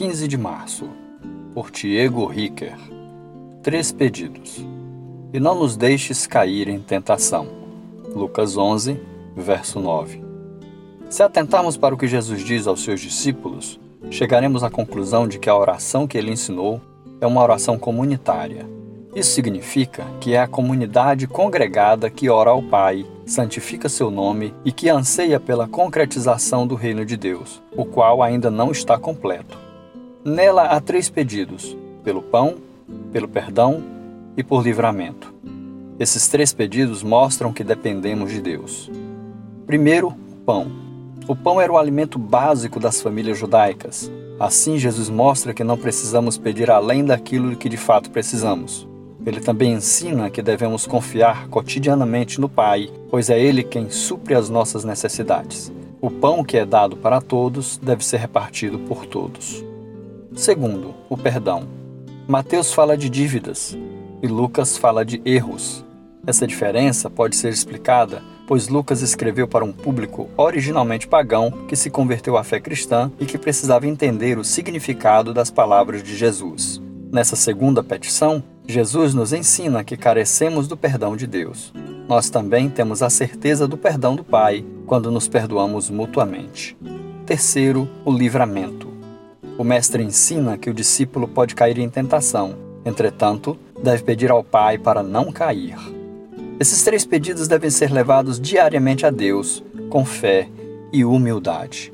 15 de março, por Diego Ricker. Três pedidos. E não nos deixes cair em tentação. Lucas 11, verso 9. Se atentarmos para o que Jesus diz aos seus discípulos, chegaremos à conclusão de que a oração que ele ensinou é uma oração comunitária. Isso significa que é a comunidade congregada que ora ao Pai, santifica seu nome e que anseia pela concretização do reino de Deus, o qual ainda não está completo. Nela há três pedidos: pelo pão, pelo perdão e por livramento. Esses três pedidos mostram que dependemos de Deus. Primeiro, o pão. O pão era o alimento básico das famílias judaicas. Assim, Jesus mostra que não precisamos pedir além daquilo que de fato precisamos. Ele também ensina que devemos confiar cotidianamente no Pai, pois é Ele quem supre as nossas necessidades. O pão que é dado para todos deve ser repartido por todos. Segundo, o perdão. Mateus fala de dívidas e Lucas fala de erros. Essa diferença pode ser explicada pois Lucas escreveu para um público originalmente pagão que se converteu à fé cristã e que precisava entender o significado das palavras de Jesus. Nessa segunda petição, Jesus nos ensina que carecemos do perdão de Deus. Nós também temos a certeza do perdão do Pai quando nos perdoamos mutuamente. Terceiro, o livramento. O mestre ensina que o discípulo pode cair em tentação, entretanto, deve pedir ao Pai para não cair. Esses três pedidos devem ser levados diariamente a Deus, com fé e humildade.